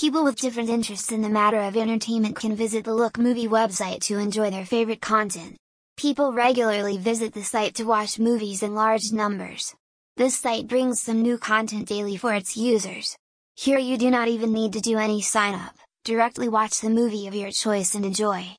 People with different interests in the matter of entertainment can visit the Lookmovie website to enjoy their favorite content. People regularly visit the site to watch movies in large numbers. This site brings some new content daily for its users. Here you do not even need to do any sign up, directly watch the movie of your choice and enjoy.